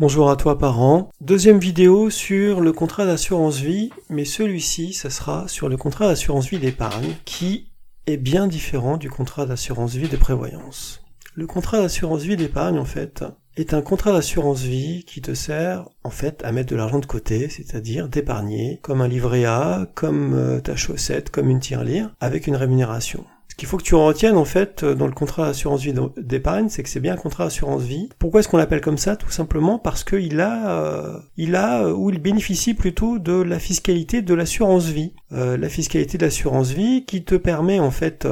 Bonjour à toi parent. Deuxième vidéo sur le contrat d'assurance vie, mais celui-ci, ça sera sur le contrat d'assurance vie d'épargne qui est bien différent du contrat d'assurance vie de prévoyance. Le contrat d'assurance vie d'épargne, en fait, est un contrat d'assurance vie qui te sert, en fait, à mettre de l'argent de côté, c'est-à-dire d'épargner, comme un livret A, comme euh, ta chaussette, comme une tirelire, avec une rémunération qu'il faut que tu en retiennes en fait euh, dans le contrat d'assurance vie d'épargne, c'est que c'est bien un contrat d'assurance vie. Pourquoi est-ce qu'on l'appelle comme ça? Tout simplement parce qu'il a, euh, il a euh, ou il bénéficie plutôt de la fiscalité de l'assurance vie. la fiscalité de l'assurance vie qui te permet en fait,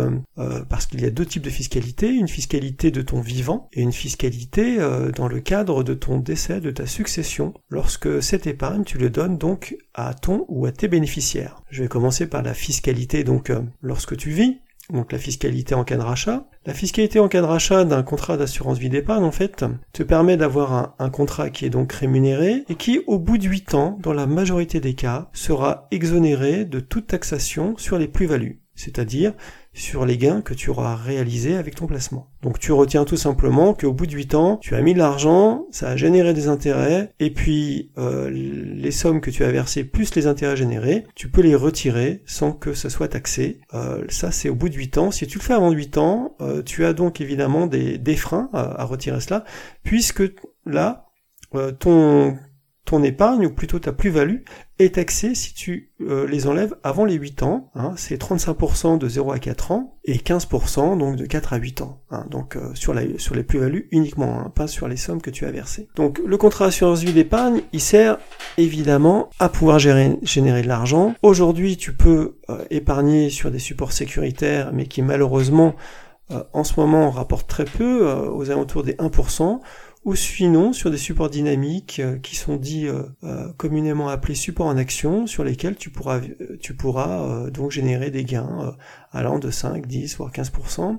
parce qu'il y a deux types de fiscalité, une fiscalité de ton vivant et une fiscalité dans le cadre de ton décès, de ta succession, lorsque cette épargne tu le donnes donc à ton ou à tes bénéficiaires. Je vais commencer par la fiscalité donc lorsque tu vis donc la fiscalité en cas de rachat. La fiscalité en cas de rachat d'un contrat d'assurance vie d'épargne, en fait, te permet d'avoir un, contrat qui est donc rémunéré et qui, au bout de 8 ans, dans la majorité des cas, sera exonéré de toute taxation sur les plus-values c'est-à-dire sur les gains que tu auras réalisés avec ton placement. Donc tu retiens tout simplement qu'au bout de 8 ans, tu as mis de l'argent, ça a généré des intérêts, et puis euh, les sommes que tu as versées plus les intérêts générés, tu peux les retirer sans que ça soit taxé. Euh, ça c'est au bout de 8 ans. Si tu le fais avant 8 ans, euh, tu as donc évidemment des, des freins à, à, retirer cela, puisque là, ton ton épargne, ou plutôt ta plus-value, est taxée si tu euh, les enlèves avant les 8 ans. Hein, c'est 35% de 0 à 4 ans et 15% donc de 4 à 8 ans. Hein, donc euh, sur, la, sur les plus-values uniquement, hein, pas sur les sommes que tu as versées. Donc le contrat d'assurance vie d'épargne, il sert évidemment à pouvoir gérer, générer de l'argent. Aujourd'hui, tu peux euh, épargner sur des supports sécuritaires, mais qui malheureusement en ce moment rapportent très peu, aux alentours des 1% ou sinon sur des supports dynamiques euh, qui sont dits euh, euh, communément appelés supports en action, sur lesquels tu pourras, tu pourras donc générer des gains allant de 5, 10, voire 15%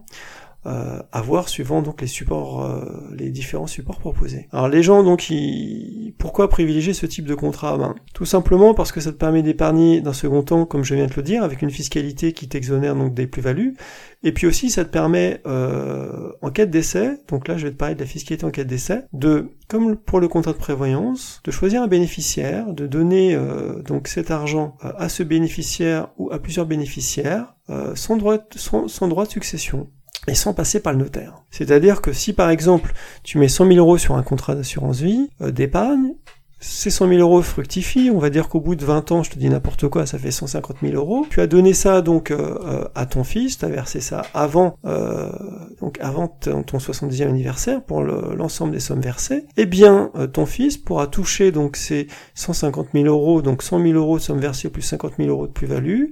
euh, à voir suivant donc les supports, euh, les différents supports proposés. Alors les gens donc, ils... pourquoi privilégier ce type de contrat? Ben, Tout simplement parce que ça te permet d'épargner d'un second temps, comme je viens de le dire, avec une fiscalité qui t'exonère donc des plus-values, et puis aussi ça te permet euh, en cas de décès, donc là je vais te parler de la fiscalité en cas de décès, de comme pour le contrat de prévoyance, de choisir un bénéficiaire, de donner euh, donc cet argent à ce bénéficiaire ou à plusieurs bénéficiaires sans droit, sans droit de succession et sans passer par le notaire. C'est-à-dire que si par exemple tu mets 100 000 euros sur un contrat d'assurance vie euh, d'épargne, ces 100 000 euros fructifient, on va dire qu'au bout de 20 ans, je te dis n'importe quoi, ça fait 150 000 euros. Tu as donné ça donc euh, euh, à ton fils, tu as versé ça avant, donc avant ton 70e anniversaire pour l'ensemble des sommes versées. Eh bien, ton fils pourra toucher donc ces 150 000 euros, donc 100 000 euros de sommes versées plus 50 000 euros de plus-value,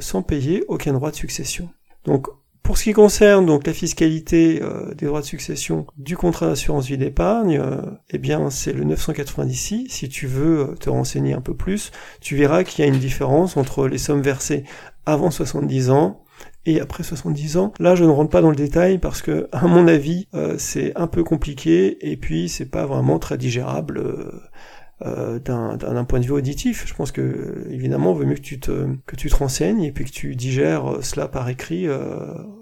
sans payer aucun droit de succession. Donc pour ce qui concerne donc la fiscalité euh, des droits de succession du contrat d'assurance vie d'épargne, euh, eh bien c'est le 990 Si tu veux euh, te renseigner un peu plus, tu verras qu'il y a une différence entre les sommes versées avant 70 ans et après 70 ans. Là, je ne rentre pas dans le détail parce que, à mon avis, c'est un peu compliqué et puis c'est pas vraiment très digérable euh, d'un point de vue auditif. Je pense que évidemment, il vaut mieux que tu te que tu te renseignes et puis que tu digères cela par écrit euh,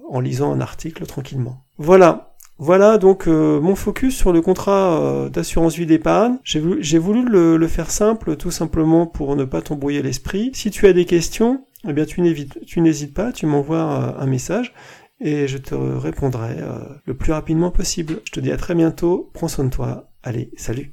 en lisant un article tranquillement. Voilà. Voilà donc euh, mon focus sur le contrat d'assurance vie d'épargne. J'ai voulu, voulu le, le, faire simple tout simplement pour ne pas t'embrouiller l'esprit. Si tu as des questions, eh bien tu n'hésites pas, tu m'envoies un message et je te répondrai le plus rapidement possible. Je te dis à très bientôt, prends soin de toi, allez, salut